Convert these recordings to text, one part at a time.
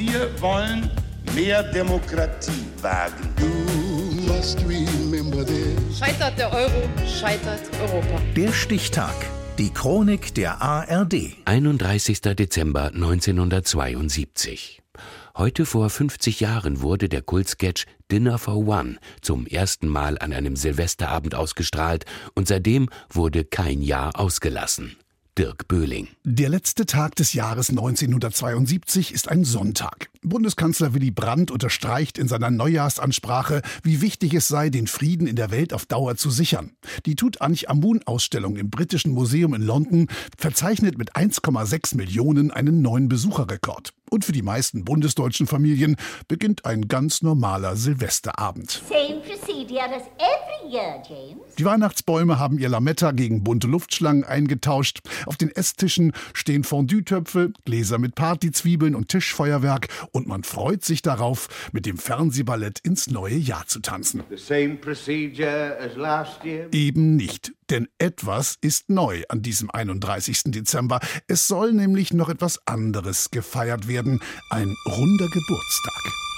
Wir wollen mehr Demokratie wagen. Scheitert der Euro, scheitert Europa. Der Stichtag. Die Chronik der ARD. 31. Dezember 1972. Heute vor 50 Jahren wurde der Kultsketch Dinner for One zum ersten Mal an einem Silvesterabend ausgestrahlt und seitdem wurde kein Jahr ausgelassen. Dirk Böhling. Der letzte Tag des Jahres 1972 ist ein Sonntag. Bundeskanzler Willy Brandt unterstreicht in seiner Neujahrsansprache, wie wichtig es sei, den Frieden in der Welt auf Dauer zu sichern. Die Tutanchamun-Ausstellung im Britischen Museum in London verzeichnet mit 1,6 Millionen einen neuen Besucherrekord. Und für die meisten bundesdeutschen Familien beginnt ein ganz normaler Silvesterabend. Year, die Weihnachtsbäume haben ihr Lametta gegen bunte Luftschlangen eingetauscht. Auf den Esstischen stehen Fondue-Töpfe, Gläser mit Partyzwiebeln und Tischfeuerwerk und man freut sich darauf, mit dem Fernsehballett ins neue Jahr zu tanzen. Eben nicht. Denn etwas ist neu an diesem 31. Dezember. Es soll nämlich noch etwas anderes gefeiert werden. Ein runder Geburtstag.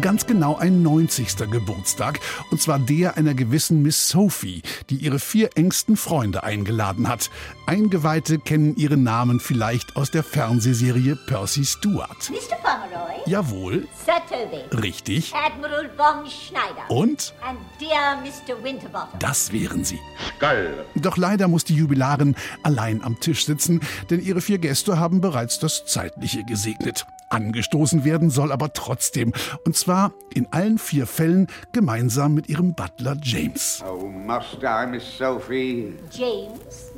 Ganz genau ein 90. Geburtstag, und zwar der einer gewissen Miss Sophie, die ihre vier engsten Freunde eingeladen hat. Eingeweihte kennen ihren Namen vielleicht aus der Fernsehserie Percy Stewart. Mr. Pomeroy. Jawohl. Sir Toby. Richtig. Admiral von Schneider. Und? And dear Mr. Winterbottom. Das wären sie. Geil. Doch leider muss die Jubilarin allein am Tisch sitzen, denn ihre vier Gäste haben bereits das Zeitliche gesegnet. Angestoßen werden soll aber trotzdem. Und zwar in allen vier Fällen gemeinsam mit ihrem Butler James. Oh, must I, Miss Sophie? James.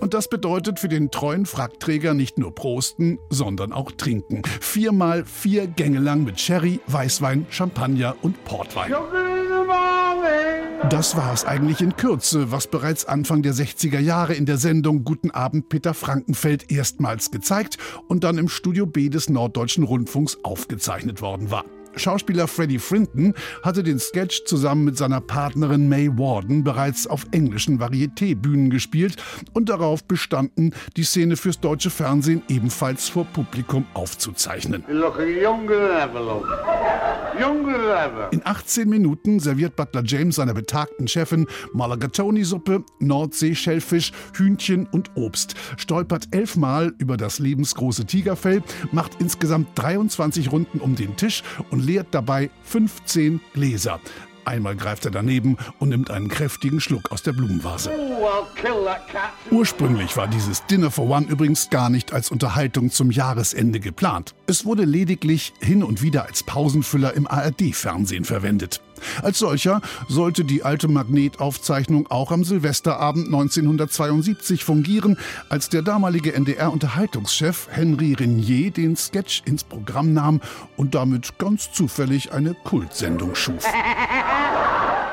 Und das bedeutet für den treuen Frackträger nicht nur Prosten, sondern auch Trinken. Viermal vier Gänge lang mit Sherry, Weißwein, Champagner und Portwein. Das war es eigentlich in Kürze, was bereits Anfang der 60er Jahre in der Sendung Guten Abend Peter Frankenfeld erstmals gezeigt und dann im Studio B des Norddeutschen Rundfunks aufgezeichnet worden war. Schauspieler Freddie Frinton hatte den Sketch zusammen mit seiner Partnerin May Warden bereits auf englischen Varieté-Bühnen gespielt und darauf bestanden, die Szene fürs deutsche Fernsehen ebenfalls vor Publikum aufzuzeichnen. In 18 Minuten serviert Butler James seiner betagten Chefin Mulligatawny-Suppe, Nordsee-Schellfisch, Hühnchen und Obst, stolpert elfmal über das lebensgroße Tigerfell, macht insgesamt 23 Runden um den Tisch und leert dabei 15 Gläser. Einmal greift er daneben und nimmt einen kräftigen Schluck aus der Blumenvase. Ursprünglich war dieses Dinner for One übrigens gar nicht als Unterhaltung zum Jahresende geplant. Es wurde lediglich hin und wieder als Pausenfüller im ARD-Fernsehen verwendet. Als solcher sollte die alte Magnetaufzeichnung auch am Silvesterabend 1972 fungieren, als der damalige NDR-Unterhaltungschef Henry Renier den Sketch ins Programm nahm und damit ganz zufällig eine Kultsendung schuf.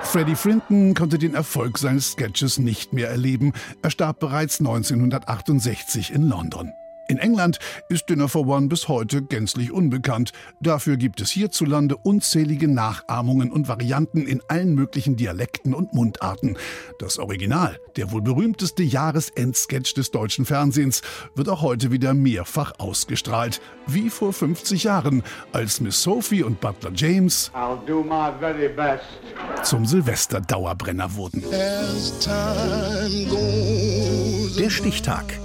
Freddie Frinton konnte den Erfolg seines Sketches nicht mehr erleben. Er starb bereits 1968 in London. In England ist Dinner for One bis heute gänzlich unbekannt. Dafür gibt es hierzulande unzählige Nachahmungen und Varianten in allen möglichen Dialekten und Mundarten. Das Original, der wohl berühmteste Jahresendsketch des deutschen Fernsehens, wird auch heute wieder mehrfach ausgestrahlt. Wie vor 50 Jahren, als Miss Sophie und Butler James zum Silvester-Dauerbrenner wurden. Der Stichtag.